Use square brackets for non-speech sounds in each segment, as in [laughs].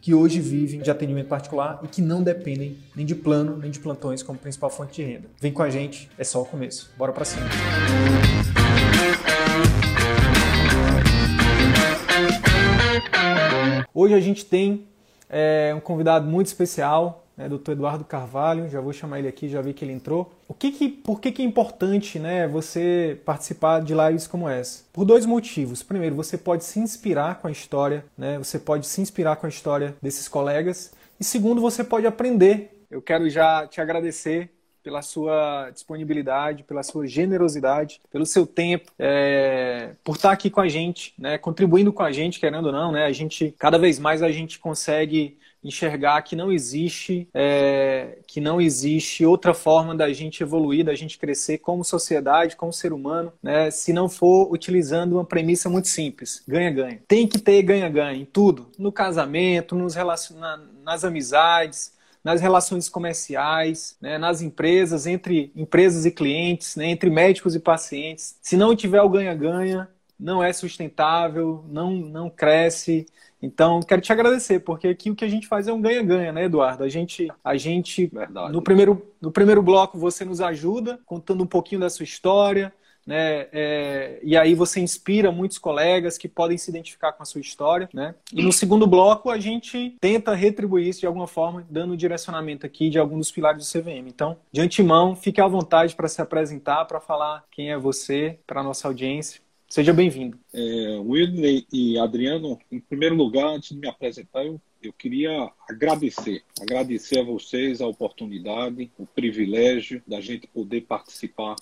que hoje vivem de atendimento particular e que não dependem nem de plano nem de plantões como principal fonte de renda. Vem com a gente, é só o começo. Bora para cima. Hoje a gente tem é, um convidado muito especial, né, Dr. Eduardo Carvalho, já vou chamar ele aqui, já vi que ele entrou. O que que, por que, que é importante né, você participar de lives como essa? Por dois motivos. Primeiro, você pode se inspirar com a história, né, você pode se inspirar com a história desses colegas. E segundo, você pode aprender. Eu quero já te agradecer pela sua disponibilidade, pela sua generosidade, pelo seu tempo, é, por estar aqui com a gente, né, contribuindo com a gente, querendo ou não, né, a gente cada vez mais a gente consegue enxergar que não existe é, que não existe outra forma da gente evoluir, da gente crescer como sociedade, como ser humano, né, se não for utilizando uma premissa muito simples: ganha-ganha. Tem que ter ganha-ganha em tudo, no casamento, nos relacion... nas amizades, nas relações comerciais, né, nas empresas, entre empresas e clientes, né, entre médicos e pacientes. Se não tiver o ganha-ganha, não é sustentável, não, não cresce. Então, quero te agradecer, porque aqui o que a gente faz é um ganha-ganha, né, Eduardo? A gente, a gente no primeiro, no primeiro bloco você nos ajuda, contando um pouquinho da sua história, né? É, e aí você inspira muitos colegas que podem se identificar com a sua história, né? E no segundo bloco a gente tenta retribuir isso de alguma forma, dando direcionamento aqui de algum dos pilares do CVM. Então, de antemão, fique à vontade para se apresentar, para falar quem é você para nossa audiência. Seja bem-vindo. É, e Adriano, em primeiro lugar, antes de me apresentar, eu, eu queria agradecer. Agradecer a vocês a oportunidade, o privilégio da gente poder participar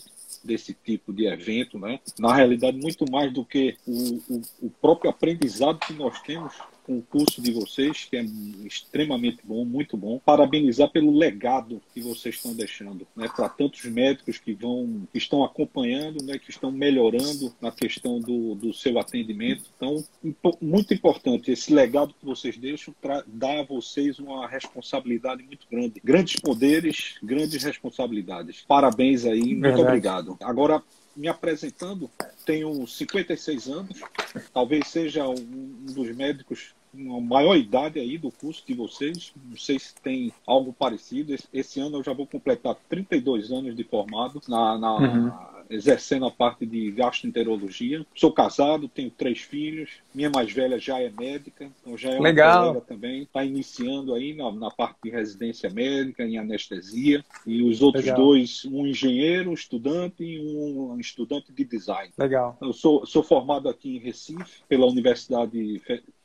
desse tipo de evento, né? Na realidade, muito mais do que o, o, o próprio aprendizado que nós temos com o curso de vocês, que é extremamente bom, muito bom. Parabenizar pelo legado que vocês estão deixando, né, para tantos médicos que vão, que estão acompanhando, né, que estão melhorando na questão do, do seu atendimento. Então, muito importante esse legado que vocês deixam dá a vocês uma responsabilidade muito grande, grandes poderes, grandes responsabilidades. Parabéns aí, muito Verdade. obrigado. Agora me apresentando, tenho 56 anos, talvez seja um dos médicos uma maior idade aí do curso de vocês. Não sei se tem algo parecido. Esse, esse ano eu já vou completar 32 anos de formado na, na uhum. exercendo a parte de gastroenterologia. Sou casado, tenho três filhos. Minha mais velha já é médica, então já é Legal. uma colega também. Está iniciando aí na, na, parte de residência médica, em anestesia. E os outros Legal. dois, um engenheiro, um estudante e um estudante de design. Legal. Eu sou, sou formado aqui em Recife pela Universidade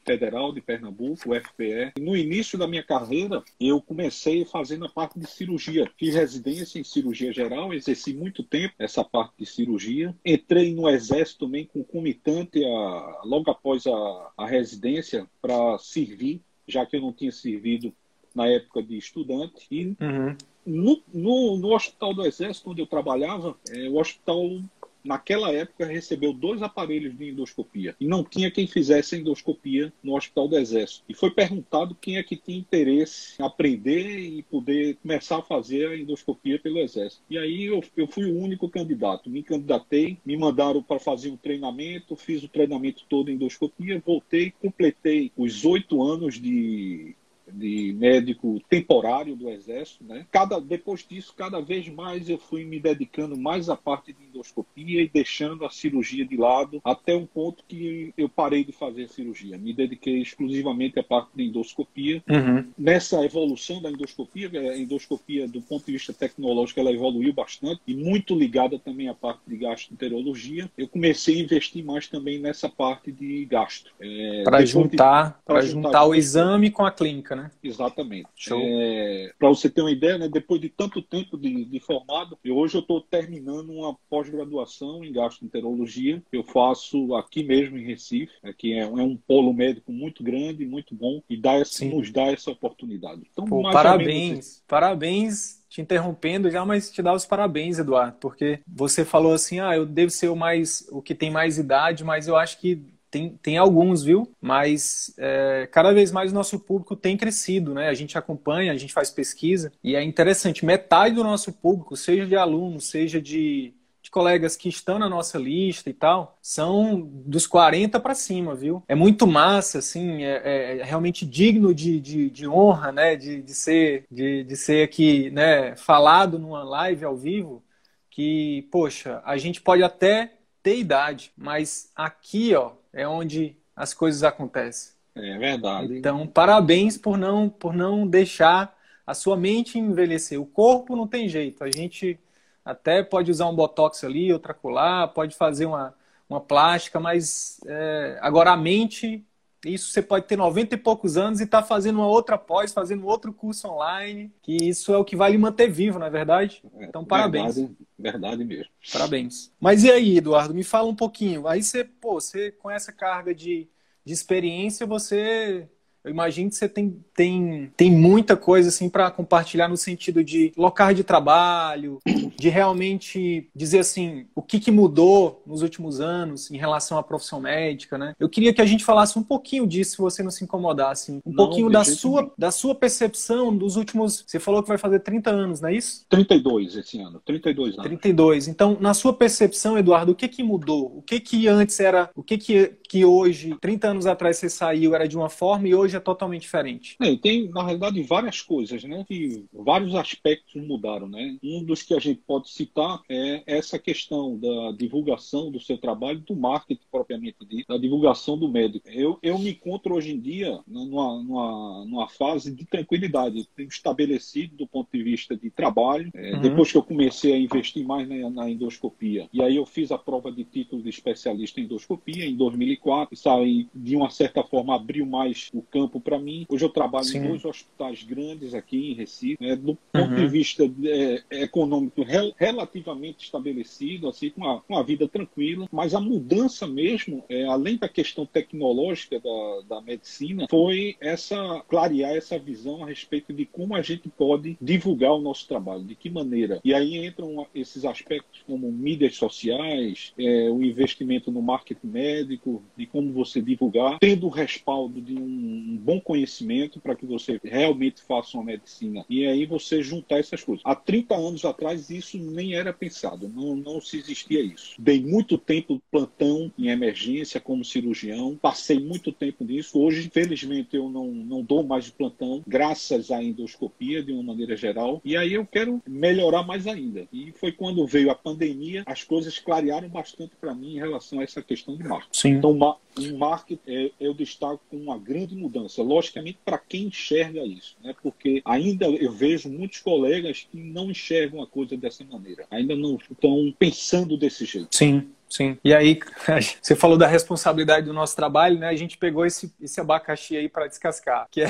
Federal de Pernambuco, o FPE. No início da minha carreira, eu comecei fazendo a parte de cirurgia. Fiz residência em cirurgia geral, exerci muito tempo essa parte de cirurgia. Entrei no Exército também concomitante a, logo após a, a residência para servir, já que eu não tinha servido na época de estudante. E uhum. no, no, no, Hospital do Exército, onde eu trabalhava, é, o hospital naquela época, recebeu dois aparelhos de endoscopia e não tinha quem fizesse endoscopia no Hospital do Exército. E foi perguntado quem é que tinha interesse em aprender e poder começar a fazer a endoscopia pelo Exército. E aí eu, eu fui o único candidato. Me candidatei, me mandaram para fazer um treinamento, fiz o treinamento todo em endoscopia, voltei, completei os oito anos de de médico temporário do exército, né? Cada depois disso, cada vez mais eu fui me dedicando mais à parte de endoscopia e deixando a cirurgia de lado até um ponto que eu parei de fazer a cirurgia. Me dediquei exclusivamente à parte de endoscopia. Uhum. Nessa evolução da endoscopia, a endoscopia do ponto de vista tecnológico ela evoluiu bastante e muito ligada também à parte de gastroenterologia. Eu comecei a investir mais também nessa parte de gasto. É, para juntar, para juntar, juntar o exame com a clínica, né? Exatamente. É, para você ter uma ideia, né, depois de tanto tempo de, de formado, eu, hoje eu estou terminando uma pós-graduação em gastroenterologia. Eu faço aqui mesmo em Recife, que é, é um polo médico muito grande, muito bom e dá essa, nos dá essa oportunidade. Então, Pô, parabéns, parabéns te interrompendo já, mas te dar os parabéns, Eduardo, porque você falou assim, ah, eu devo ser o mais, o que tem mais idade, mas eu acho que tem, tem alguns, viu? Mas é, cada vez mais o nosso público tem crescido, né? A gente acompanha, a gente faz pesquisa e é interessante, metade do nosso público, seja de alunos, seja de colegas que estão na nossa lista e tal são dos 40 para cima, viu? É muito massa, assim, é, é realmente digno de, de, de, honra, né? De, de, ser, de, de ser aqui, né? Falado numa live ao vivo, que, poxa, a gente pode até ter idade, mas aqui, ó, é onde as coisas acontecem. É verdade. Então, parabéns por não, por não deixar a sua mente envelhecer. O corpo não tem jeito. A gente até pode usar um botox ali, outra colar, pode fazer uma, uma plástica, mas é, agora a mente, isso você pode ter 90 e poucos anos e estar tá fazendo uma outra pós, fazendo outro curso online, que isso é o que vai lhe manter vivo, não é verdade? É, então, parabéns. Verdade, verdade mesmo. Parabéns. Mas e aí, Eduardo, me fala um pouquinho. Aí você, pô, você com essa carga de, de experiência, você eu imagino que você tem, tem, tem muita coisa assim para compartilhar no sentido de local de trabalho, de realmente dizer assim o que, que mudou nos últimos anos em relação à profissão médica, né? Eu queria que a gente falasse um pouquinho disso, se você não se incomodasse, um não, pouquinho da sua, da sua percepção dos últimos. Você falou que vai fazer 30 anos, não é isso? 32 esse ano, 32 anos. 32. Então, na sua percepção, Eduardo, o que que mudou? O que que antes era, o que que, que hoje, 30 anos atrás você saiu era de uma forma e hoje hoje é totalmente diferente? É, tem, na realidade, várias coisas, né? Que vários aspectos mudaram, né? Um dos que a gente pode citar é essa questão da divulgação do seu trabalho, do marketing propriamente dito, da divulgação do médico. Eu, eu me encontro hoje em dia numa, numa, numa fase de tranquilidade. tenho estabelecido do ponto de vista de trabalho. É, uhum. Depois que eu comecei a investir mais na, na endoscopia, e aí eu fiz a prova de título de especialista em endoscopia em 2004, saí de uma certa forma abriu mais o campo para mim. Hoje eu trabalho Sim. em dois hospitais grandes aqui em Recife, né, do ponto uhum. de vista é, econômico rel relativamente estabelecido, assim, com uma, uma vida tranquila, mas a mudança mesmo, é, além da questão tecnológica da, da medicina, foi essa clarear essa visão a respeito de como a gente pode divulgar o nosso trabalho, de que maneira. E aí entram esses aspectos como mídias sociais, é, o investimento no marketing médico, de como você divulgar, tendo o respaldo de um bom conhecimento para que você realmente faça uma medicina. E aí você juntar essas coisas. Há 30 anos atrás isso nem era pensado, não, não se existia isso. Dei muito tempo plantão em emergência como cirurgião, passei muito tempo nisso. Hoje, infelizmente, eu não, não dou mais de plantão, graças à endoscopia, de uma maneira geral. E aí eu quero melhorar mais ainda. E foi quando veio a pandemia, as coisas clarearam bastante para mim em relação a essa questão de marketing. Sim. Então, em marketing, é, eu destaco uma grande mudança. Logicamente, para quem enxerga isso, né? porque ainda eu vejo muitos colegas que não enxergam a coisa dessa maneira, ainda não estão pensando desse jeito. Sim. Sim. E aí, [laughs] você falou da responsabilidade do nosso trabalho, né? A gente pegou esse, esse abacaxi aí para descascar, que é,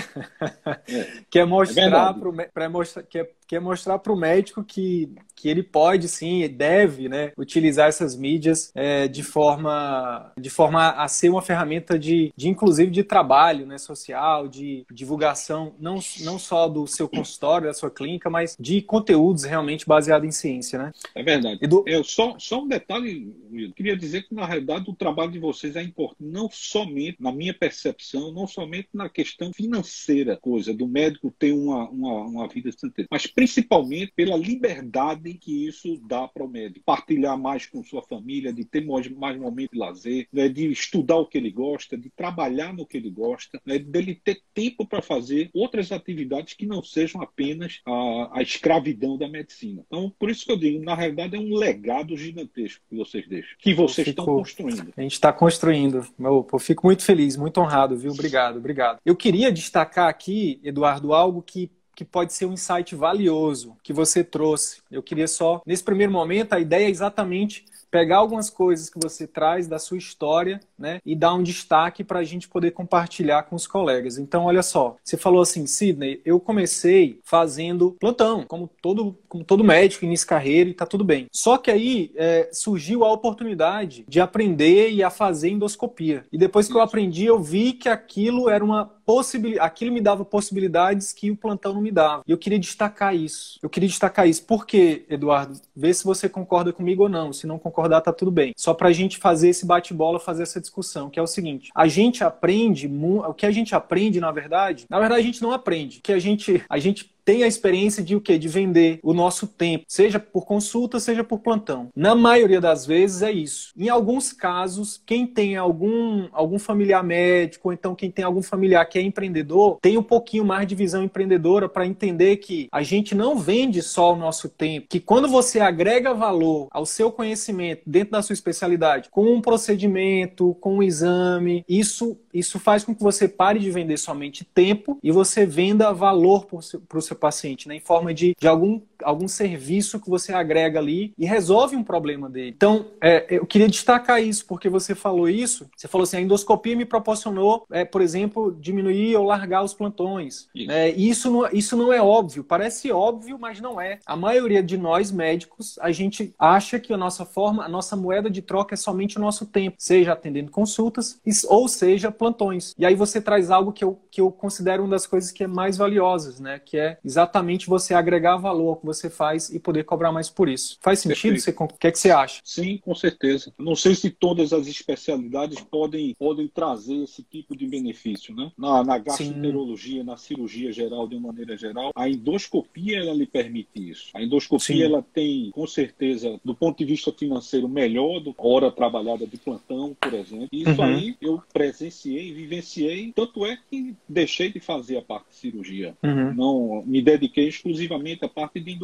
é. [laughs] que é mostrar é para mostrar que é, que é mostrar para o médico que que ele pode sim, deve, né, utilizar essas mídias é, de forma de forma a ser uma ferramenta de, de inclusive de trabalho, né, social, de divulgação não, não só do seu consultório, da sua clínica, mas de conteúdos realmente baseados em ciência, né? É verdade. Do... Eu só só um detalhe, Will. queria dizer que na realidade o trabalho de vocês é importante não somente na minha percepção, não somente na questão financeira, coisa do médico ter uma uma, uma vida mas principalmente pela liberdade que isso dá para o médico. Partilhar mais com sua família, de ter mais, mais momento de lazer, né, de estudar o que ele gosta, de trabalhar no que ele gosta, né, dele ter tempo para fazer outras atividades que não sejam apenas a, a escravidão da medicina. Então, por isso que eu digo, na realidade é um legado gigantesco que vocês deixam, que vocês fico, estão construindo. A gente está construindo. Eu, eu fico muito feliz, muito honrado, viu? Obrigado, obrigado. Eu queria destacar aqui, Eduardo, algo que que pode ser um insight valioso que você trouxe. Eu queria só, nesse primeiro momento, a ideia é exatamente pegar algumas coisas que você traz da sua história, né, e dar um destaque para a gente poder compartilhar com os colegas. Então, olha só, você falou assim, Sidney, eu comecei fazendo plantão, como todo, como todo médico início carreira e tá tudo bem. Só que aí é, surgiu a oportunidade de aprender e a fazer endoscopia. E depois que eu aprendi, eu vi que aquilo era uma possibilidade, aquilo me dava possibilidades que o plantão não me dava. E eu queria destacar isso. Eu queria destacar isso. Por quê, Eduardo? Vê se você concorda comigo ou não. Se não concordar, tá tudo bem. Só pra gente fazer esse bate-bola, fazer essa discussão, que é o seguinte: a gente aprende, o que a gente aprende, na verdade, na verdade a gente não aprende. O que a gente, a gente tem a experiência de o quê? De vender o nosso tempo, seja por consulta, seja por plantão. Na maioria das vezes é isso. Em alguns casos, quem tem algum, algum familiar médico, ou então quem tem algum familiar que é empreendedor, tem um pouquinho mais de visão empreendedora para entender que a gente não vende só o nosso tempo, que quando você agrega valor ao seu conhecimento dentro da sua especialidade, com um procedimento, com um exame, isso, isso faz com que você pare de vender somente tempo e você venda valor para o seu seu paciente, né? em forma de, de algum, algum serviço que você agrega ali e resolve um problema dele. Então, é, eu queria destacar isso, porque você falou isso, você falou assim, a endoscopia me proporcionou, é, por exemplo, diminuir ou largar os plantões. Isso. É, e isso não, isso não é óbvio, parece óbvio, mas não é. A maioria de nós médicos, a gente acha que a nossa forma, a nossa moeda de troca é somente o nosso tempo, seja atendendo consultas ou seja plantões. E aí você traz algo que eu, que eu considero uma das coisas que é mais valiosas, né? Que é exatamente você agregar valor ao que você faz e poder cobrar mais por isso. Faz sentido? Você, o que, é que você acha? Sim, com certeza. Não sei se todas as especialidades podem, podem trazer esse tipo de benefício, né? Na, na gastroenterologia, Sim. na cirurgia geral, de uma maneira geral, a endoscopia ela lhe permite isso. A endoscopia Sim. ela tem, com certeza, do ponto de vista financeiro, melhor do hora trabalhada de plantão, por exemplo. Isso uhum. aí eu presenciei, vivenciei, tanto é que deixei de fazer a parte de cirurgia. Uhum. Não me dediquei exclusivamente à parte de endoscopia,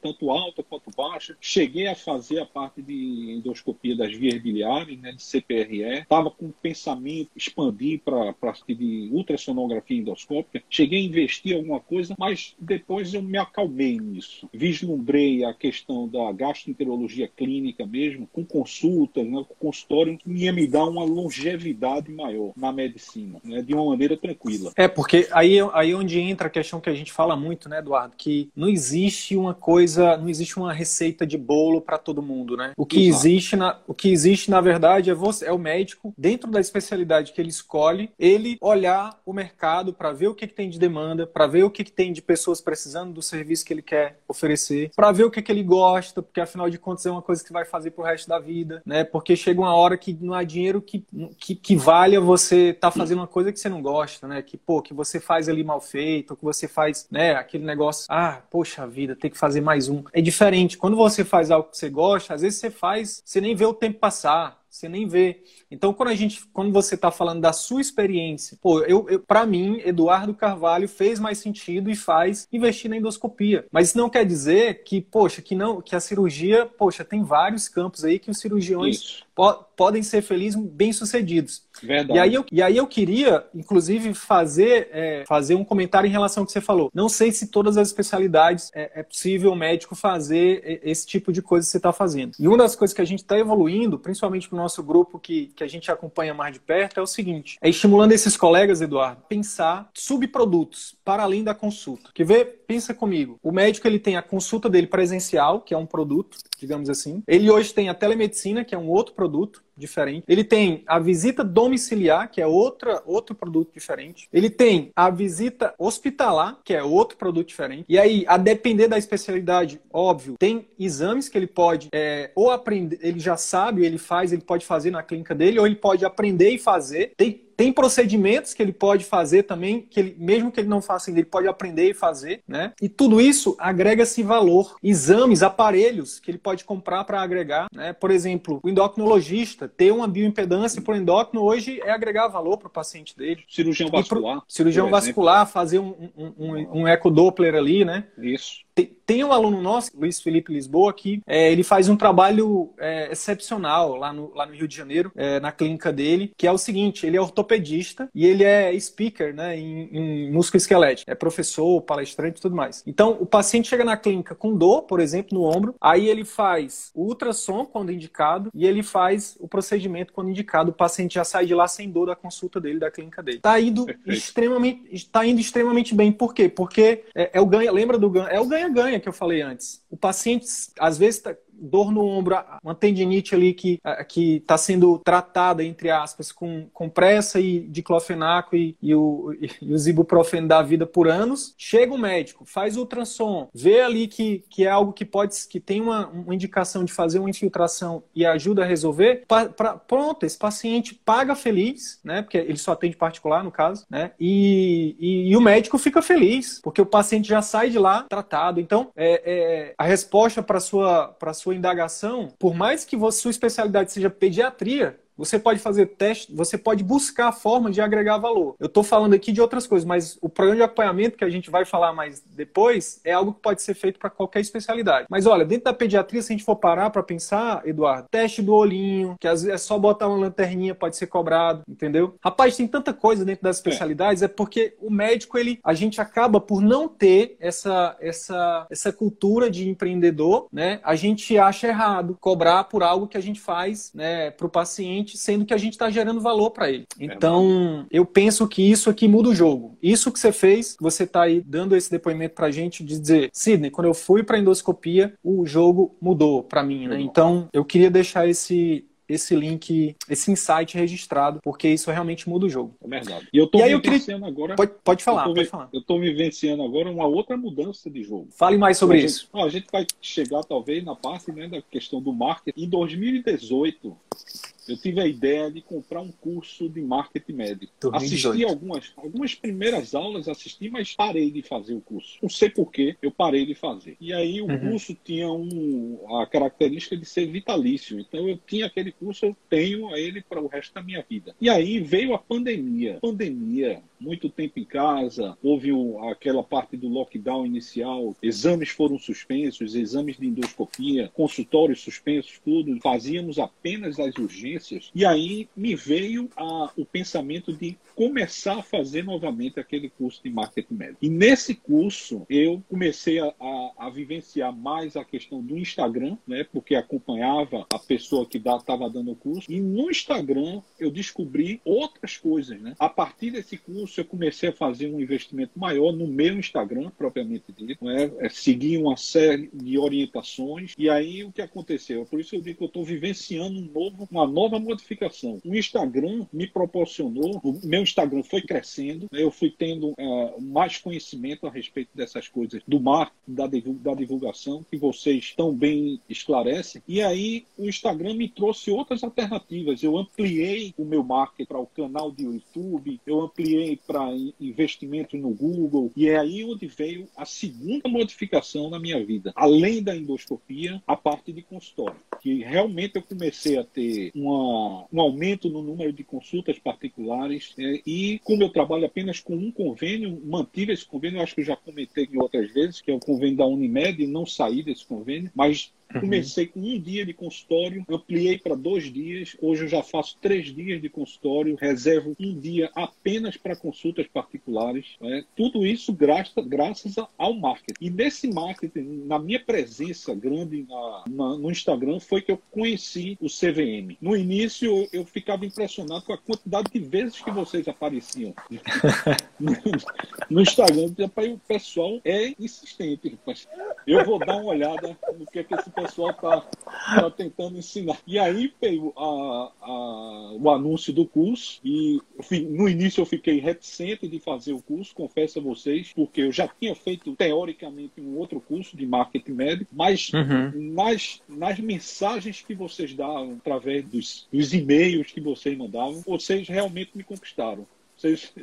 tanto alta quanto baixa. Cheguei a fazer a parte de endoscopia das vias biliares, né, de CPRE. Estava com o pensamento expandir para a parte de ultrassonografia endoscópica. Cheguei a investir alguma coisa, mas depois eu me acalmei nisso. Vislumbrei a questão da gastroenterologia clínica mesmo, com consultas, né, com consultório, que ia me dar uma longevidade maior na medicina, né, de uma maneira tranquila. É, porque aí, aí onde entra a questão que a gente fala muito, né, Eduardo, que não existe uma coisa, não existe uma receita de bolo para todo mundo, né? O que Exato. existe na, o que existe na verdade é você, é o médico dentro da especialidade que ele escolhe, ele olhar o mercado para ver o que, que tem de demanda, para ver o que, que tem de pessoas precisando do serviço que ele quer oferecer, para ver o que, que ele gosta, porque afinal de contas é uma coisa que vai fazer pro resto da vida, né? Porque chega uma hora que não há dinheiro que, que, que valha você tá fazendo uma coisa que você não gosta, né? Que, pô, que você faz ali mal feito, que você faz, né? Aquele negócio, ah, poxa vida, tem que fazer mais um. É diferente. Quando você faz algo que você gosta, às vezes você faz, você nem vê o tempo passar você nem vê. Então, quando a gente, quando você está falando da sua experiência, pô, eu, eu para mim, Eduardo Carvalho fez mais sentido e faz investir na endoscopia. Mas isso não quer dizer que, poxa, que não, que a cirurgia, poxa, tem vários campos aí que os cirurgiões po podem ser felizes, bem sucedidos. Verdade. E aí eu, e aí eu queria, inclusive, fazer, é, fazer um comentário em relação ao que você falou. Não sei se todas as especialidades é, é possível o médico fazer esse tipo de coisa que você está fazendo. E uma das coisas que a gente está evoluindo, principalmente para o nosso grupo que, que a gente acompanha mais de perto, é o seguinte: é estimulando esses colegas, Eduardo, pensar subprodutos para além da consulta. Que vê, pensa comigo. O médico ele tem a consulta dele presencial, que é um produto, digamos assim. Ele hoje tem a telemedicina, que é um outro produto diferente. Ele tem a visita domiciliar, que é outra, outro produto diferente. Ele tem a visita hospitalar, que é outro produto diferente. E aí, a depender da especialidade, óbvio, tem exames que ele pode é, ou aprender, ele já sabe, ele faz, ele pode fazer na clínica dele, ou ele pode aprender e fazer. Tem tem procedimentos que ele pode fazer também, que ele, mesmo que ele não faça ainda, ele pode aprender e fazer, né? E tudo isso agrega-se valor. Exames, aparelhos que ele pode comprar para agregar, né? Por exemplo, o endocrinologista ter uma bioimpedância por endócrino hoje é agregar valor para o paciente dele. Cirurgião vascular. Pro, cirurgião vascular, fazer um, um, um, um ecodoppler ali, né? Isso. Tem, um aluno nosso, Luiz Felipe Lisboa, que é, ele faz um trabalho é, excepcional lá no, lá no Rio de Janeiro, é, na clínica dele, que é o seguinte: ele é ortopedista e ele é speaker né, em, em músculo esquelético, é professor, palestrante e tudo mais. Então, o paciente chega na clínica com dor, por exemplo, no ombro, aí ele faz o ultrassom quando indicado e ele faz o procedimento quando indicado. O paciente já sai de lá sem dor da consulta dele, da clínica dele. Tá indo extremamente, está indo extremamente bem. Por quê? Porque é, é o ganha, lembra do ganha? É o ganha ganha-ganha que eu falei antes. O paciente, às vezes, tá, dor no ombro, uma tendinite ali que que está sendo tratada entre aspas com, com pressa e diclofenaco e, e, o, e o ibuprofeno da vida por anos. Chega o médico, faz ultrassom, vê ali que, que é algo que pode que tem uma, uma indicação de fazer uma infiltração e ajuda a resolver. Pra, pra, pronto, esse paciente paga feliz, né? Porque ele só atende particular no caso, né? E, e, e o médico fica feliz porque o paciente já sai de lá tratado. Então, é, é a resposta para sua para sua sua indagação, por mais que sua especialidade seja pediatria, você pode fazer teste, você pode buscar formas de agregar valor. Eu estou falando aqui de outras coisas, mas o programa de acompanhamento que a gente vai falar mais depois é algo que pode ser feito para qualquer especialidade. Mas olha, dentro da pediatria, se a gente for parar para pensar, Eduardo, teste do olhinho, que às vezes é só botar uma lanterninha, pode ser cobrado, entendeu? Rapaz, tem tanta coisa dentro das especialidades, é, é porque o médico, ele, a gente acaba por não ter essa, essa, essa cultura de empreendedor, né? A gente acha errado cobrar por algo que a gente faz, né, para o paciente sendo que a gente está gerando valor para ele. Então, eu penso que isso aqui muda o jogo. Isso que você fez, você está aí dando esse depoimento para a gente de dizer, Sidney, quando eu fui para endoscopia, o jogo mudou para mim, né? Então, eu queria deixar esse esse link, esse insight registrado, porque isso realmente muda o jogo. É verdade. E eu estou vivenciando queria... agora. Pode, pode falar, eu pode falar. Eu estou vivenciando agora uma outra mudança de jogo. Fale mais sobre a isso. Gente, a gente vai chegar, talvez, na parte né, da questão do marketing. Em 2018, eu tive a ideia de comprar um curso de marketing médico. 2018. Assisti algumas, algumas primeiras aulas, assisti, mas parei de fazer o curso. Não sei porquê, eu parei de fazer. E aí o uhum. curso tinha um, a característica de ser vitalício. Então eu tinha aquele curso, eu tenho ele para o resto da minha vida. E aí veio a pandemia. Pandemia, muito tempo em casa, houve o, aquela parte do lockdown inicial, exames foram suspensos, exames de endoscopia, consultórios suspensos, tudo. Fazíamos apenas as urgências e aí me veio a, o pensamento de começar a fazer novamente aquele curso de marketing médico. E nesse curso eu comecei a, a, a vivenciar mais a questão do Instagram, né, porque acompanhava a pessoa que estava dando o curso. E no Instagram eu descobri outras coisas. Né? A partir desse curso eu comecei a fazer um investimento maior no meu Instagram, propriamente dito, né? É, seguir uma série de orientações. E aí o que aconteceu? Por isso eu digo que eu estou vivenciando um novo, uma nova modificação. O Instagram me proporcionou, o meu Instagram foi crescendo, né? eu fui tendo uh, mais conhecimento a respeito dessas coisas, do marketing, da, da divulgação, que vocês tão bem esclarecem. E aí o Instagram me trouxe outras alternativas. Eu ampliei o meu marketing para o canal de YouTube, eu ampliei para investimento no Google, e é aí onde veio a segunda modificação na minha vida. Além da endoscopia, a parte de consultório, que realmente eu comecei a ter uma, um aumento no número de consultas particulares. É, e como eu trabalho apenas com um convênio, mantive esse convênio, acho que eu já comentei outras vezes, que é o convênio da Unimed, não saí desse convênio, mas. Comecei com um dia de consultório, ampliei para dois dias. Hoje eu já faço três dias de consultório, reservo um dia apenas para consultas particulares. Né? Tudo isso graça, graças ao marketing. E nesse marketing, na minha presença grande na, na, no Instagram, foi que eu conheci o CVM. No início, eu, eu ficava impressionado com a quantidade de vezes que vocês apareciam no, [laughs] [laughs] no Instagram. O pessoal é insistente, rapaz. eu vou dar uma olhada no que, é que esse pessoal está tá tentando ensinar. E aí veio a, a, o anúncio do curso, e no início eu fiquei reticente de fazer o curso, confesso a vocês, porque eu já tinha feito teoricamente um outro curso de marketing médico, mas uhum. nas, nas mensagens que vocês davam através dos, dos e-mails que vocês mandavam, vocês realmente me conquistaram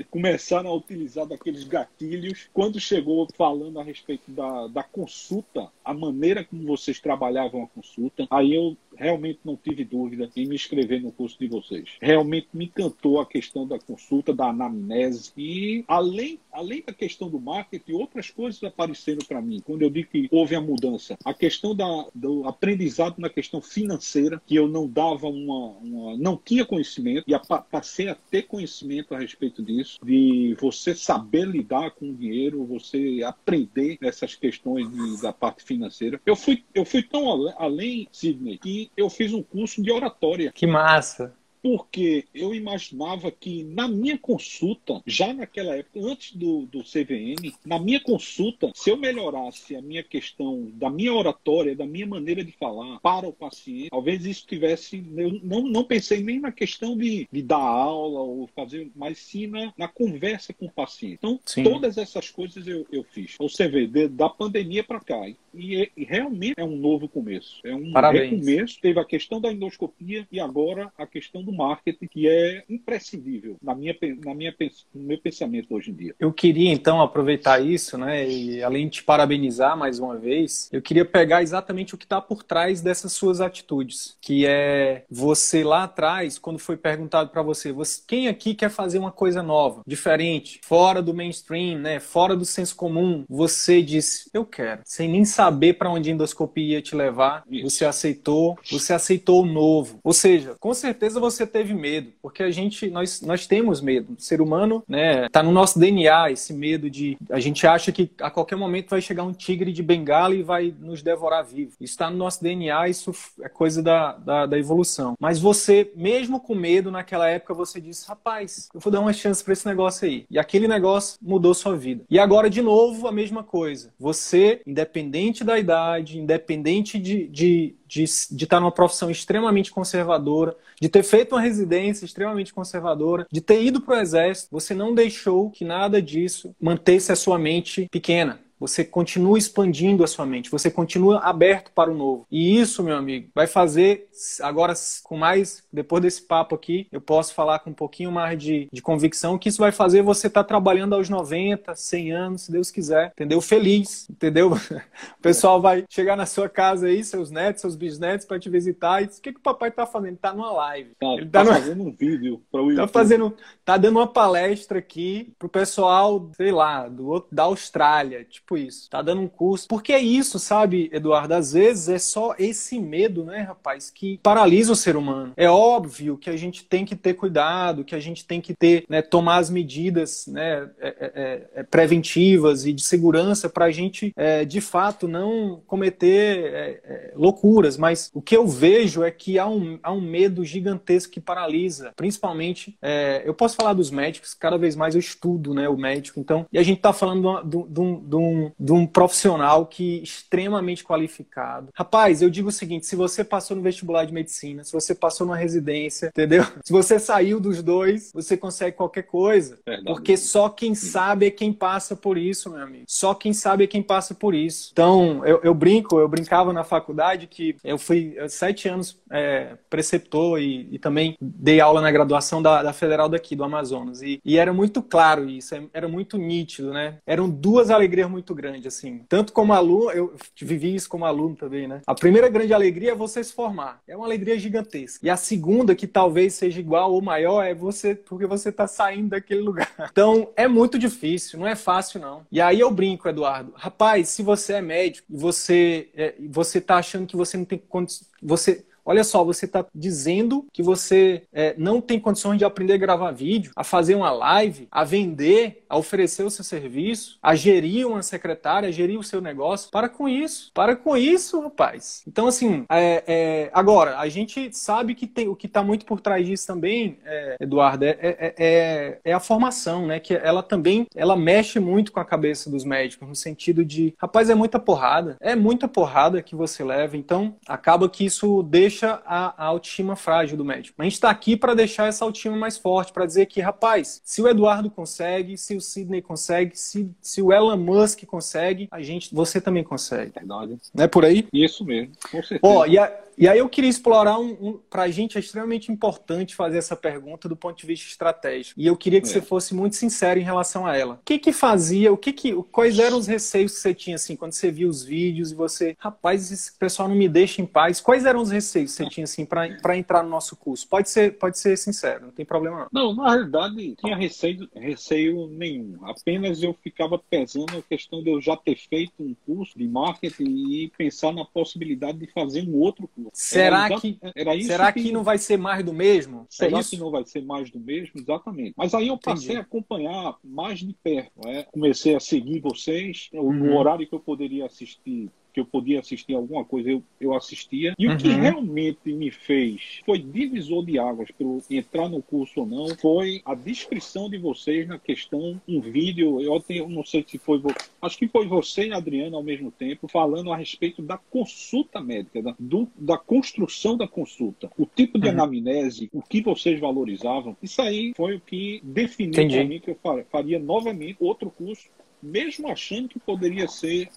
começaram a utilizar daqueles gatilhos. Quando chegou falando a respeito da, da consulta, a maneira como vocês trabalhavam a consulta, aí eu realmente não tive dúvida em me inscrever no curso de vocês. Realmente me encantou a questão da consulta, da anamnese e além, além da questão do marketing, outras coisas apareceram para mim. Quando eu digo que houve a mudança, a questão da, do aprendizado na questão financeira, que eu não dava uma, uma não tinha conhecimento e a, passei a ter conhecimento a respeito disso, de você saber lidar com o dinheiro, você aprender essas questões de, da parte financeira. Eu fui, eu fui tão além, Sidney, que eu fiz um curso de oratória. Que massa! Porque eu imaginava que na minha consulta, já naquela época, antes do, do CVM, na minha consulta, se eu melhorasse a minha questão da minha oratória, da minha maneira de falar para o paciente, talvez isso tivesse. Eu não, não pensei nem na questão de, de dar aula ou fazer, mas sim na, na conversa com o paciente. Então, sim. todas essas coisas eu, eu fiz. Você vê, de, da pandemia para cá. E, e, realmente é um novo começo. É um Parabéns. recomeço. Teve a questão da endoscopia e agora a questão do do marketing que é imprescindível na minha, na minha, no meu pensamento hoje em dia. Eu queria então aproveitar isso, né? E além de te parabenizar mais uma vez, eu queria pegar exatamente o que está por trás dessas suas atitudes, que é você lá atrás, quando foi perguntado para você, você, quem aqui quer fazer uma coisa nova, diferente, fora do mainstream, né? Fora do senso comum, você disse, eu quero, sem nem saber para onde a endoscopia ia te levar, isso. você aceitou, você aceitou o novo. Ou seja, com certeza você você teve medo, porque a gente, nós, nós temos medo. O ser humano, né, tá no nosso DNA esse medo de, a gente acha que a qualquer momento vai chegar um tigre de bengala e vai nos devorar vivo. Isso está no nosso DNA, isso é coisa da, da, da, evolução. Mas você, mesmo com medo naquela época, você disse, rapaz, eu vou dar uma chance para esse negócio aí. E aquele negócio mudou sua vida. E agora, de novo, a mesma coisa. Você, independente da idade, independente de, de de, de estar numa profissão extremamente conservadora, de ter feito uma residência extremamente conservadora, de ter ido para o exército, você não deixou que nada disso mantesse a sua mente pequena. Você continua expandindo a sua mente, você continua aberto para o novo. E isso, meu amigo, vai fazer agora com mais, depois desse papo aqui, eu posso falar com um pouquinho mais de, de convicção que isso vai fazer você estar tá trabalhando aos 90, 100 anos, se Deus quiser, entendeu? Feliz, entendeu? [laughs] O pessoal vai chegar na sua casa aí, seus netos, seus bisnetos, para te visitar e diz: o que, que o papai tá fazendo? Ele tá numa live. Tá, Ele tá, tá fazendo um vídeo para o tá YouTube. Tá fazendo, tá dando uma palestra aqui pro pessoal, sei lá, do, da Austrália, tipo tipo isso. Tá dando um curso. Porque é isso, sabe, Eduardo? Às vezes é só esse medo, né, rapaz, que paralisa o ser humano. É óbvio que a gente tem que ter cuidado, que a gente tem que ter, né, tomar as medidas, né, é, é, é, é preventivas e de segurança para a gente, é, de fato, não cometer é, loucuras. Mas o que eu vejo é que há um, há um medo gigantesco que paralisa, principalmente. eu posso falar dos médicos, cada vez mais eu estudo, né, o médico. Então, e a gente está falando de um, um de um profissional que extremamente qualificado. Rapaz, eu digo o seguinte: se você passou no vestibular de medicina, se você passou numa residência, entendeu? [laughs] Se você saiu dos dois, você consegue qualquer coisa. Verdade. Porque só quem sabe é quem passa por isso, meu amigo. Só quem sabe é quem passa por isso. Então, eu, eu brinco, eu brincava na faculdade que eu fui sete anos é, preceptor e, e, também dei aula na graduação da, da Federal daqui, do Amazonas. E, e era muito claro isso, era muito nítido, né? Eram duas alegrias muito muito grande, assim. Tanto como aluno, eu vivi isso como aluno também, né? A primeira grande alegria é você se formar. É uma alegria gigantesca. E a segunda, que talvez seja igual ou maior, é você, porque você tá saindo daquele lugar. [laughs] Então, é muito difícil, não é fácil, não. E aí eu brinco, Eduardo. Rapaz, se você é médico e você, é, você tá achando que você não tem condições. Você olha só, você está dizendo que você é, não tem condições de aprender a gravar vídeo, a fazer uma live, a vender, a oferecer o seu serviço, a gerir uma secretária, a gerir o seu negócio. Para com isso. Para com isso, rapaz. Então, assim, é, é, agora, a gente sabe que tem o que está muito por trás disso também, é, Eduardo, é, é, é, é, a formação, né? Que ela também ela mexe muito com a cabeça dos médicos, no sentido de, rapaz, é muita porrada. É muita porrada que você leva. Então, acaba que isso deixa a, a autoestima frágil do médico. Mas a gente está aqui para deixar essa autoestima mais forte, para dizer que, rapaz, se o Eduardo consegue, se o Sidney consegue, se, se o Elon Musk consegue, a gente, você também consegue. Verdade. Não é por aí? Isso mesmo, com certeza. Ó, e a, e aí eu queria explorar um, um para a gente é extremamente importante fazer essa pergunta do ponto de vista estratégico. E eu queria que é. você fosse muito sincero em relação a ela. O que que fazia? O que que quais eram os receios que você tinha assim quando você viu os vídeos e você, rapaz, esse pessoal não me deixa em paz. Quais eram os receios que você tinha assim para entrar no nosso curso? Pode ser, pode ser sincero, não tem problema não. Não, na realidade, tinha receio, receio nenhum. Apenas eu ficava pesando a questão de eu já ter feito um curso de marketing e pensar na possibilidade de fazer um outro curso. Será era que era será que, que, não vai ser mais do mesmo? É será é que não vai ser mais do mesmo? Exatamente. Mas aí eu passei Entendi. a acompanhar mais de perto. Né? Comecei a seguir vocês uhum. no horário que eu poderia assistir que eu podia assistir alguma coisa, eu, eu assistia. E uhum. o que uhum. realmente me fez foi divisor de águas para entrar no curso ou não, foi a descrição de vocês na questão, um vídeo, eu tenho, não sei se foi, acho que foi você e a Adriana ao mesmo tempo, falando a respeito da consulta médica, da, do, da construção da consulta, o tipo de uhum. anamnese, o que vocês valorizavam. Isso aí foi o que definiu para mim que eu faria novamente outro curso mesmo achando que poderia ser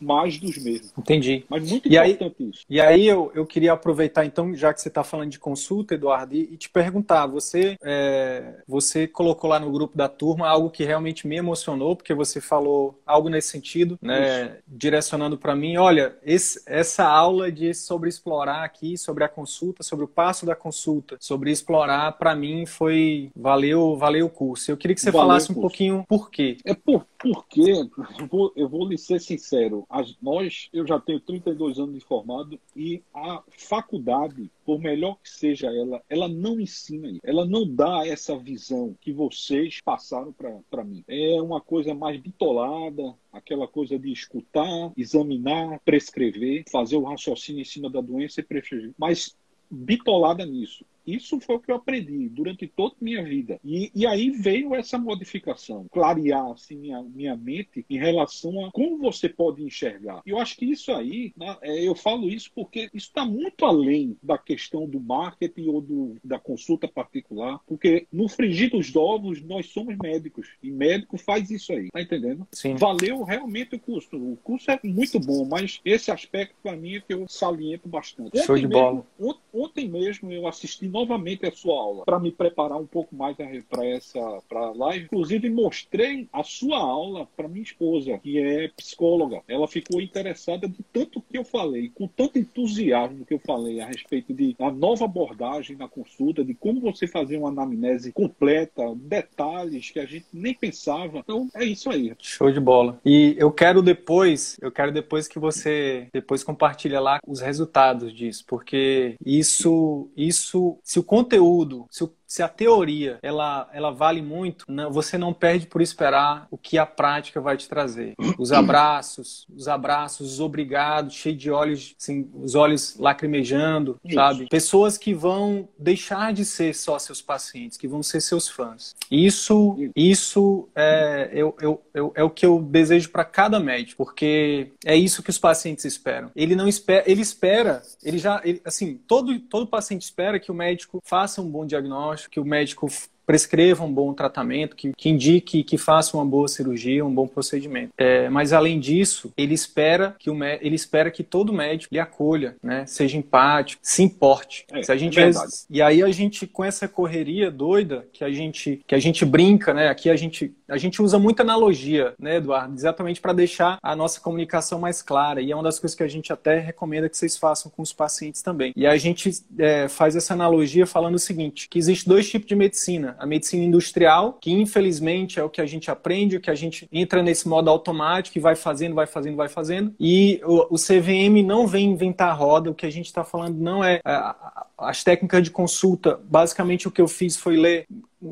mais dos mesmos. Entendi. Mas muito e importante aí, isso. E aí eu, eu queria aproveitar, então, já que você está falando de consulta, Eduardo, e, e te perguntar, você, é, você colocou lá no grupo da turma algo que realmente me emocionou, porque você falou algo nesse sentido, né, direcionando para mim, olha, esse, essa aula de sobre explorar aqui, sobre a consulta, sobre o passo da consulta, sobre explorar, para mim foi, valeu, valeu o curso. Eu queria que você valeu falasse um pouquinho por quê. É por, porque, eu vou, eu vou lhe ser sincero, as, nós, eu já tenho 32 anos de formado e a faculdade, por melhor que seja ela, ela não ensina, ela não dá essa visão que vocês passaram para mim. É uma coisa mais bitolada, aquela coisa de escutar, examinar, prescrever, fazer o raciocínio em cima da doença e prescrever. Mas bitolada nisso. Isso foi o que eu aprendi durante toda a minha vida. E, e aí veio essa modificação, clarear assim, minha, minha mente em relação a como você pode enxergar. E eu acho que isso aí, né, é, eu falo isso porque isso está muito além da questão do marketing ou do, da consulta particular, porque no frigir dos ovos nós somos médicos e médico faz isso aí, tá entendendo? Sim. Valeu realmente o curso. O curso é muito bom, mas esse aspecto para mim é que eu saliento bastante. Show ontem de mesmo, bola. Ontem mesmo eu assisti novamente a sua aula para me preparar um pouco mais para essa pra live. Inclusive, mostrei a sua aula para minha esposa, que é psicóloga. Ela ficou interessada de tanto que eu falei, com tanto entusiasmo que eu falei a respeito de a nova abordagem na consulta, de como você fazer uma anamnese completa, detalhes que a gente nem pensava. Então, é isso aí. Show de bola. E eu quero depois, eu quero depois que você depois compartilha lá os resultados disso, porque isso isso se o conteúdo, se o se a teoria ela, ela vale muito, não, você não perde por esperar o que a prática vai te trazer. Os abraços, os abraços, os obrigados, cheio de olhos, assim, os olhos lacrimejando, Isso. sabe? Pessoas que vão deixar de ser só seus pacientes, que vão ser seus fãs. Isso, isso é, eu, eu, eu é o que eu desejo para cada médico, porque é isso que os pacientes esperam. Ele não espera, ele espera, ele já, ele, assim, todo, todo paciente espera que o médico faça um bom diagnóstico acho que o médico prescreva um bom tratamento, que, que indique que faça uma boa cirurgia, um bom procedimento. É, mas além disso, ele espera que o ele espera que todo médico lhe acolha, né? Seja empático, se importe. É, se a gente é e aí a gente com essa correria doida que a gente que a gente brinca, né? Aqui a gente a gente usa muita analogia, né, Eduardo, exatamente para deixar a nossa comunicação mais clara. E é uma das coisas que a gente até recomenda que vocês façam com os pacientes também. E a gente é, faz essa analogia falando o seguinte: que existe dois tipos de medicina a medicina industrial, que infelizmente é o que a gente aprende, o que a gente entra nesse modo automático e vai fazendo, vai fazendo, vai fazendo. E o, o CVM não vem inventar a roda, o que a gente está falando não é. A, as técnicas de consulta, basicamente o que eu fiz foi ler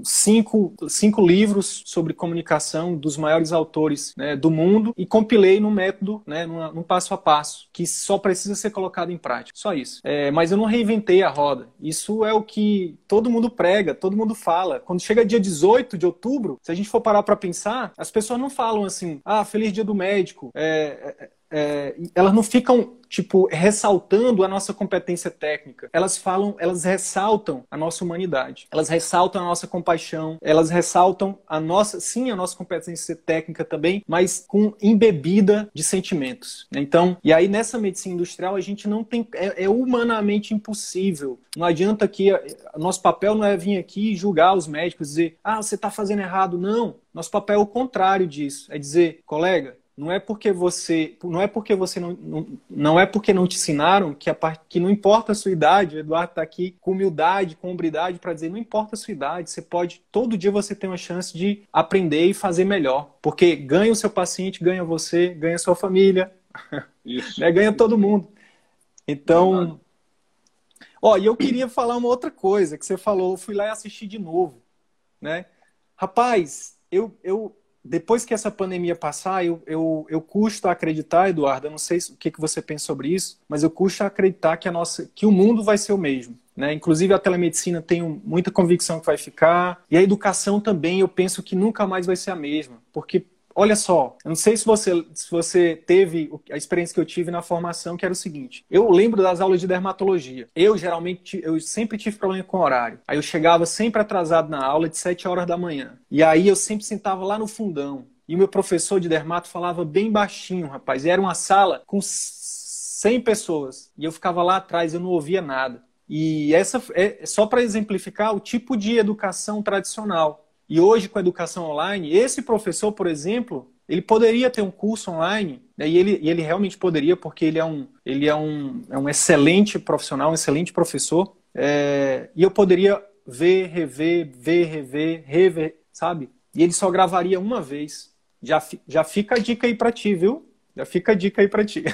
cinco, cinco livros sobre comunicação dos maiores autores né, do mundo e compilei num método, né, num, num, passo a passo, que só precisa ser colocado em prática. Só isso. É, mas eu não reinventei a roda. Isso é o que todo mundo prega, todo mundo fala. Quando chega dia 18 de outubro, se a gente for parar para pensar, as pessoas não falam assim, ah, feliz dia do médico. É, é, é, elas não ficam tipo ressaltando a nossa competência técnica. Elas falam, elas ressaltam a nossa humanidade. Elas ressaltam a nossa compaixão. Elas ressaltam a nossa, sim, a nossa competência técnica também, mas com embebida de sentimentos. Então, e aí nessa medicina industrial a gente não tem é, é humanamente impossível. Não adianta que nosso papel não é vir aqui julgar os médicos dizer, ah, você está fazendo errado. Não. Nosso papel é o contrário disso. É dizer, colega, não é porque você não é porque você não, não, não é porque não te ensinaram que a que não importa a sua idade o Eduardo está aqui com humildade com hombridade para dizer não importa a sua idade você pode todo dia você tem uma chance de aprender e fazer melhor porque ganha o seu paciente ganha você ganha a sua família Isso. [laughs] né? ganha todo mundo então ó e eu queria falar uma outra coisa que você falou eu fui lá e assisti de novo né rapaz eu, eu depois que essa pandemia passar, eu, eu, eu custo acreditar, Eduardo, eu não sei o que, que você pensa sobre isso, mas eu custo acreditar que, a nossa, que o mundo vai ser o mesmo. Né? Inclusive a telemedicina tenho muita convicção que vai ficar, e a educação também eu penso que nunca mais vai ser a mesma, porque Olha só, eu não sei se você, se você teve a experiência que eu tive na formação, que era o seguinte: eu lembro das aulas de dermatologia. Eu geralmente, eu sempre tive problema com horário. Aí eu chegava sempre atrasado na aula de 7 horas da manhã. E aí eu sempre sentava lá no fundão. E o meu professor de dermato falava bem baixinho, rapaz. E era uma sala com 100 pessoas. E eu ficava lá atrás, eu não ouvia nada. E essa é só para exemplificar o tipo de educação tradicional. E hoje, com a educação online, esse professor, por exemplo, ele poderia ter um curso online, né, e, ele, e ele realmente poderia, porque ele é um, ele é um, é um excelente profissional, um excelente professor, é, e eu poderia ver, rever, ver, rever, rever, sabe? E ele só gravaria uma vez. Já, já fica a dica aí para ti, viu? Já fica a dica aí para ti.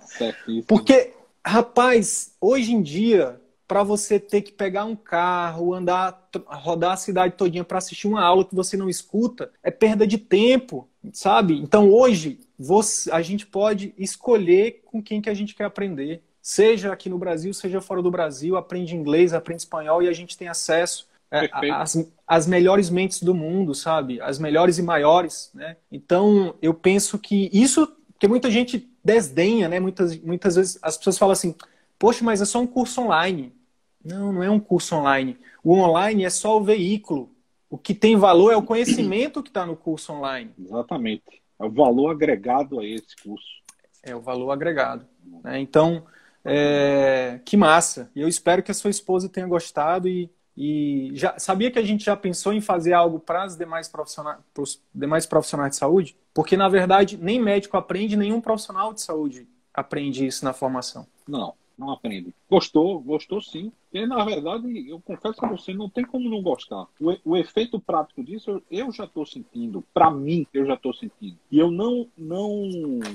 Certo. Porque, rapaz, hoje em dia, para você ter que pegar um carro, andar, rodar a cidade todinha para assistir uma aula que você não escuta, é perda de tempo, sabe? Então hoje você, a gente pode escolher com quem que a gente quer aprender, seja aqui no Brasil, seja fora do Brasil, aprende inglês, aprende espanhol e a gente tem acesso às, é, às melhores mentes do mundo, sabe? As melhores e maiores, né? Então eu penso que isso, porque muita gente desdenha, né? Muitas, muitas vezes as pessoas falam assim, poxa, mas é só um curso online. Não, não é um curso online. O online é só o veículo. O que tem valor é o conhecimento que está no curso online. Exatamente. É o valor agregado a esse curso. É o valor agregado. Né? Então, é... que massa. E eu espero que a sua esposa tenha gostado e, e já sabia que a gente já pensou em fazer algo para os demais profissionais, demais profissionais de saúde, porque na verdade nem médico aprende, nenhum profissional de saúde aprende isso na formação. Não não aprende. Gostou, gostou sim. E, na verdade, eu confesso a você, não tem como não gostar. O, o efeito prático disso, eu, eu já estou sentindo. Para mim, eu já estou sentindo. E eu não, não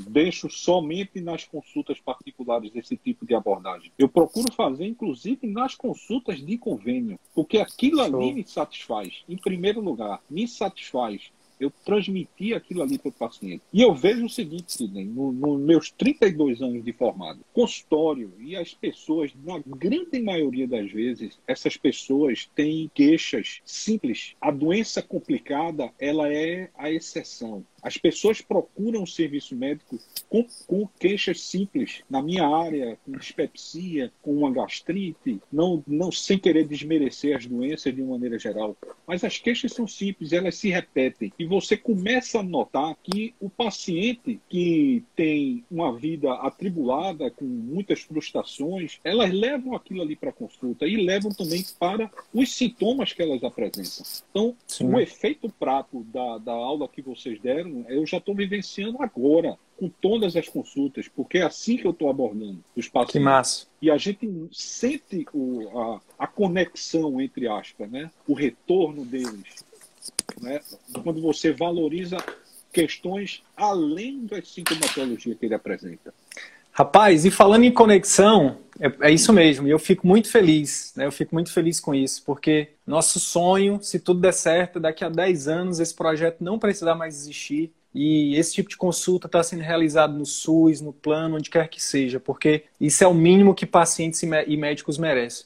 deixo somente nas consultas particulares esse tipo de abordagem. Eu procuro fazer, inclusive, nas consultas de convênio. Porque aquilo ali me satisfaz. Em primeiro lugar, me satisfaz eu transmiti aquilo ali para o paciente. E eu vejo o seguinte, Sidney, nos no meus 32 anos de formado, consultório e as pessoas, na grande maioria das vezes, essas pessoas têm queixas simples. A doença complicada, ela é a exceção. As pessoas procuram o serviço médico com, com, queixas simples. Na minha área, com dispepsia, com uma gastrite, não, não sem querer desmerecer as doenças de uma maneira geral. Mas as queixas são simples, elas se repetem. E você começa a notar que o paciente que tem uma vida atribulada, com muitas frustrações, elas levam aquilo ali para a consulta e levam também para os sintomas que elas apresentam. Então, Sim. o efeito prato da, da aula que vocês deram eu já estou vivenciando agora com todas as consultas, porque é assim que eu estou abordando os pacientes. Que massa. E a gente sente o, a, a conexão, entre aspas, né? o retorno deles. Né? Quando você valoriza questões além da sintomatologia que ele apresenta. Rapaz, e falando em conexão, é, é, isso mesmo, e eu fico muito feliz, né? Eu fico muito feliz com isso, porque nosso sonho, se tudo der certo, daqui a 10 anos esse projeto não precisar mais existir. E esse tipo de consulta está sendo realizado no SUS, no plano, onde quer que seja, porque isso é o mínimo que pacientes e médicos merecem.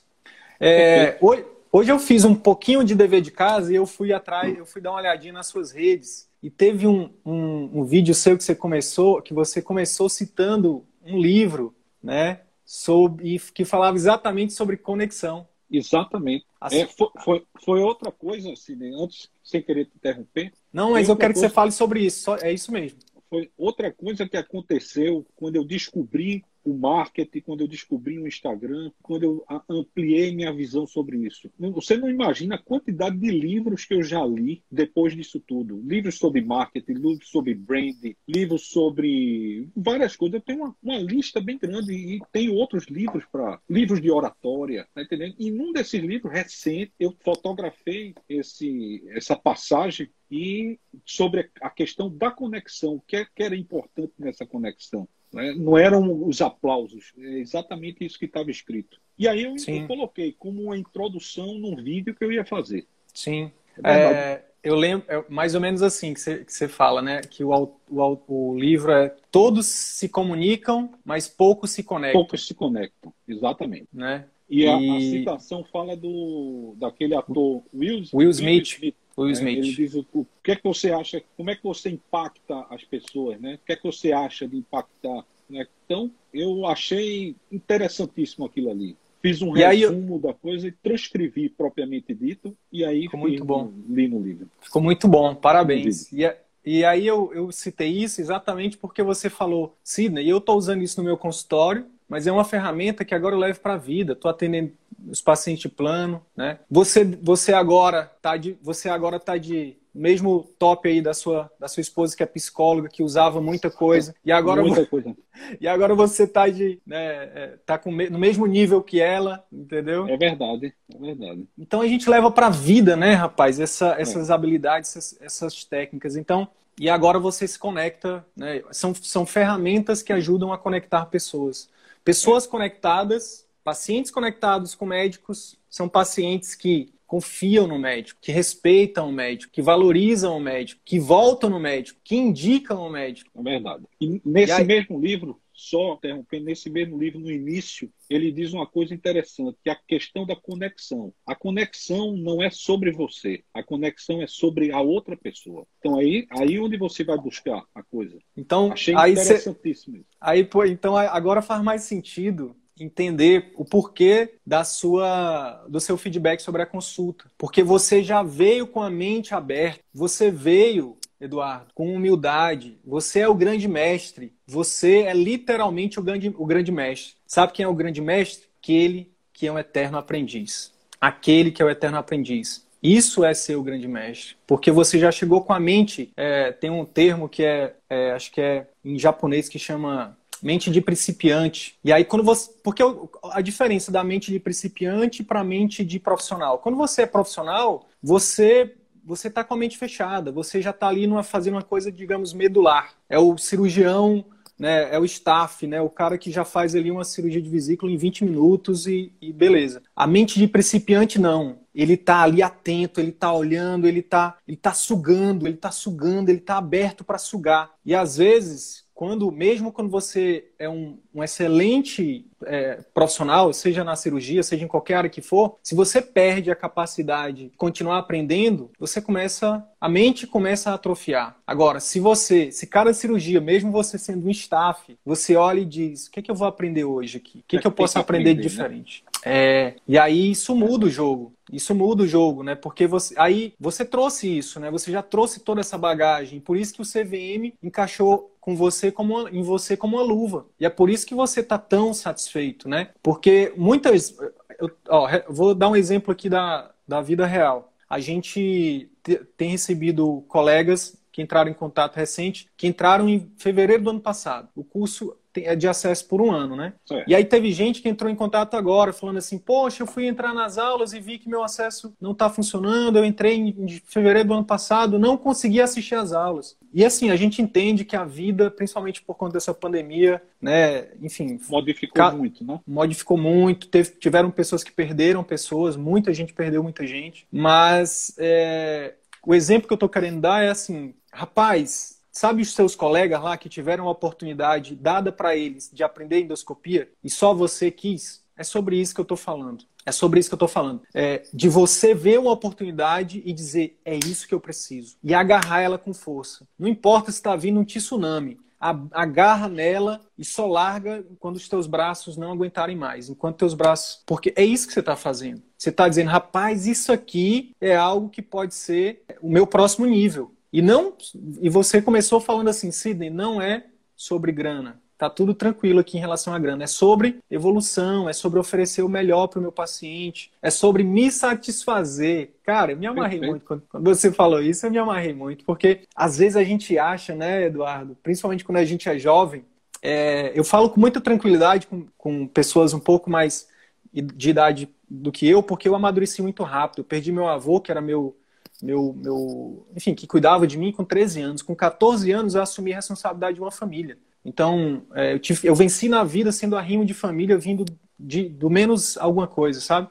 É, hoje, hoje eu fiz um pouquinho de dever de casa e eu fui atrás, eu fui dar uma olhadinha nas suas redes e teve um, um, um vídeo seu que você começou, que você começou citando um livro, né? Sobre, que falava exatamente sobre conexão. Exatamente. Assim, é, foi, foi, foi, outra coisa, assim, antes, sem querer te interromper. Não, mas eu quero coisa, que você fale sobre isso, é isso mesmo. Foi outra coisa que aconteceu quando eu descobri o marketing, quando eu descobri o Instagram, quando eu ampliei minha visão sobre isso. Você não imagina a quantidade de livros que eu já li depois disso tudo. Livros sobre marketing, livros sobre branding, livros sobre várias coisas. Eu tenho uma, uma lista bem grande e tenho outros livros para livros de oratória, tá entendendo? E num desses livros recentes eu fotografei esse essa passagem e sobre a questão da conexão, o que, é, que era importante nessa conexão. Né? Não eram os aplausos, é exatamente isso que estava escrito. E aí eu, eu, coloquei como uma introdução num vídeo que eu ia fazer. Sim. É, eu lembro, é mais ou menos assim que você, que você fala, né? Que o, o, o livro é todos se comunicam, mas poucos se conectam. Poucos se conectam, exatamente. Né? E, e... A, a, citação fala do daquele ator Will, Smith. Will Smith Will Smith. Ele diz o, o que é que você acha, como é que você impacta as pessoas, né? O que é que você acha de impactar? Né? Então, eu achei interessantíssimo aquilo ali. Fiz um e resumo eu... da coisa e transcrevi propriamente dito, e aí Ficou muito bom. li no livro. Ficou muito bom, parabéns. E, e aí eu, eu citei isso exatamente porque você falou, Sidney, eu estou usando isso no meu consultório, mas é uma ferramenta que agora eu levo para a vida. Estou atendendo os pacientes plano, né? Você, você agora tá de, você agora tá de mesmo top aí da sua, da sua esposa que é psicóloga, que usava muita coisa. E agora, muita coisa. [laughs] E agora você tá, de, né, é, tá com, no mesmo nível que ela, entendeu? É verdade, é verdade. Então a gente leva para a vida, né, rapaz, essa, essas é. habilidades, essas, essas técnicas. Então, e agora você se conecta, né? São, são ferramentas que ajudam a conectar pessoas. Pessoas conectadas, pacientes conectados com médicos, são pacientes que confiam no médico, que respeitam o médico, que valorizam o médico, que voltam no médico, que indicam o médico. É verdade. E nesse e aí... mesmo livro, só interrompendo, nesse mesmo livro, no início, ele diz uma coisa interessante, que é a questão da conexão. A conexão não é sobre você, a conexão é sobre a outra pessoa. Então aí, aí onde você vai buscar a coisa. Então, Achei aí interessantíssimo cê... isso. Aí, pô, então agora faz mais sentido entender o porquê da sua do seu feedback sobre a consulta, porque você já veio com a mente aberta, você veio Eduardo, com humildade. Você é o grande mestre. Você é literalmente o grande, o grande mestre. Sabe quem é o grande mestre? Aquele que é um eterno aprendiz. Aquele que é o eterno aprendiz. Isso é ser o grande mestre. Porque você já chegou com a mente. É, tem um termo que é, é, acho que é em japonês que chama mente de principiante. E aí quando você, porque a diferença da mente de principiante para mente de profissional. Quando você é profissional, você você está com a mente fechada, você já está ali numa, fazendo uma coisa, digamos, medular. É o cirurgião, né, é o staff, né, o cara que já faz ali uma cirurgia de vesícula em 20 minutos e, e beleza. A mente de principiante, não. Ele está ali atento, ele está olhando, ele está ele tá sugando, ele está sugando, ele está aberto para sugar. E às vezes, quando mesmo quando você é um, um excelente é, profissional, seja na cirurgia, seja em qualquer área que for, se você perde a capacidade de continuar aprendendo, você começa, a mente começa a atrofiar. Agora, se você, se cada cirurgia, mesmo você sendo um staff, você olha e diz, o que, é que eu vou aprender hoje aqui? O que, é que eu posso aprender, aprender de né? diferente? Né? É, e aí isso muda o jogo. Isso muda o jogo, né? Porque você, aí você trouxe isso, né? Você já trouxe toda essa bagagem. Por isso que o CVM encaixou com você como em você como uma luva. E é por isso que você está tão satisfeito, né? Porque muitas. Eu, ó, vou dar um exemplo aqui da, da vida real. A gente tem recebido colegas que entraram em contato recente, que entraram em fevereiro do ano passado. O curso é de acesso por um ano, né? É. E aí teve gente que entrou em contato agora, falando assim, poxa, eu fui entrar nas aulas e vi que meu acesso não está funcionando, eu entrei em fevereiro do ano passado, não consegui assistir às aulas. E assim, a gente entende que a vida, principalmente por conta dessa pandemia, né, enfim... Modificou muito, né? Modificou muito, teve, tiveram pessoas que perderam pessoas, muita gente perdeu muita gente, mas é, o exemplo que eu estou querendo dar é assim, rapaz, Sabe os seus colegas lá que tiveram a oportunidade dada para eles de aprender endoscopia e só você quis? É sobre isso que eu estou falando. É sobre isso que eu estou falando. É, de você ver uma oportunidade e dizer, é isso que eu preciso. E agarrar ela com força. Não importa se está vindo um tsunami. Agarra nela e só larga quando os teus braços não aguentarem mais. Enquanto teus braços. Porque é isso que você está fazendo. Você está dizendo, rapaz, isso aqui é algo que pode ser o meu próximo nível. E não e você começou falando assim, Sidney, não é sobre grana. Tá tudo tranquilo aqui em relação à grana. É sobre evolução, é sobre oferecer o melhor para o meu paciente, é sobre me satisfazer. Cara, eu me amarrei Perfeito. muito quando, quando, você falou isso, eu me amarrei muito, porque às vezes a gente acha, né, Eduardo, principalmente quando a gente é jovem, é, eu falo com muita tranquilidade com, com pessoas um pouco mais de idade do que eu, porque eu amadureci muito rápido. Eu perdi meu avô, que era meu meu, meu, enfim, que cuidava de mim com 13 anos. Com 14 anos eu assumi a responsabilidade de uma família. Então, é, eu, tive, eu venci na vida sendo arrimo de família, vindo de, do menos alguma coisa, sabe?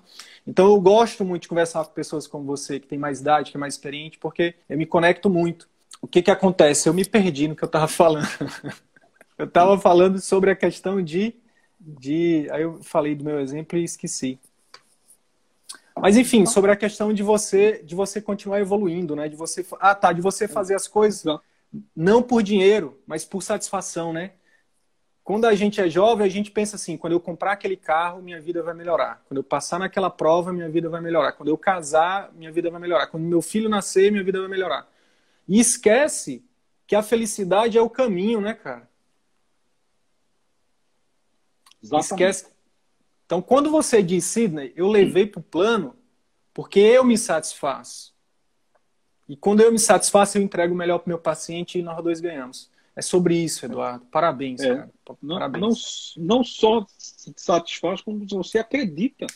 Então, eu gosto muito de conversar com pessoas como você, que tem mais idade, que é mais experiente, porque eu me conecto muito. O que que acontece? Eu me perdi no que eu estava falando. [laughs] eu estava falando sobre a questão de, de... Aí eu falei do meu exemplo e esqueci. Mas enfim, sobre a questão de você de você continuar evoluindo, né? De você ah tá, de você fazer as coisas não por dinheiro, mas por satisfação, né? Quando a gente é jovem, a gente pensa assim: quando eu comprar aquele carro, minha vida vai melhorar. Quando eu passar naquela prova, minha vida vai melhorar. Quando eu casar, minha vida vai melhorar. Quando meu filho nascer, minha vida vai melhorar. E esquece que a felicidade é o caminho, né, cara? Exatamente. Esquece, então, quando você diz, Sidney, eu levei para o plano porque eu me satisfaço. E quando eu me satisfaço, eu entrego o melhor para o meu paciente e nós dois ganhamos. É sobre isso, Eduardo. Parabéns, é, cara. Parabéns. Não, não só se satisfaz, como você acredita.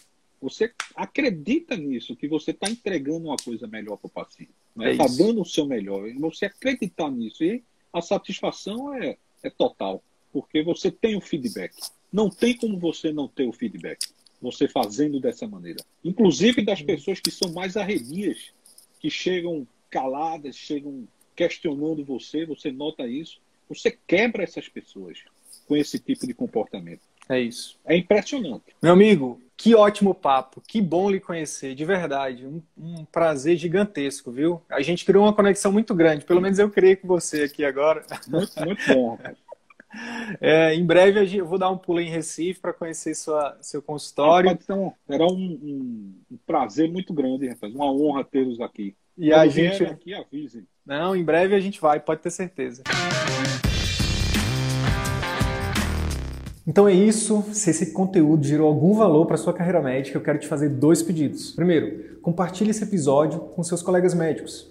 Você acredita nisso, que você está entregando uma coisa melhor para o paciente. Está né? É tá dando o seu melhor. Você acreditar nisso. E a satisfação é, é total, porque você tem o feedback. Não tem como você não ter o feedback, você fazendo dessa maneira. Inclusive das pessoas que são mais arredias, que chegam caladas, chegam questionando você, você nota isso. Você quebra essas pessoas com esse tipo de comportamento. É isso. É impressionante. Meu amigo, que ótimo papo. Que bom lhe conhecer, de verdade. Um, um, prazer gigantesco, viu? A gente criou uma conexão muito grande. Pelo menos eu criei com você aqui agora. Muito, muito bom, rapaz. É, em breve eu vou dar um pulo em Recife para conhecer sua, seu consultório. Ah, um, será um, um, um, prazer muito grande, rapaz. Uma honra tê-los aqui. E Quando a gente aqui avise. Não, em breve a gente vai, pode ter certeza. Então é isso. Se esse conteúdo gerou algum valor para sua carreira médica, eu quero te fazer dois pedidos. Primeiro, compartilhe esse episódio com seus colegas médicos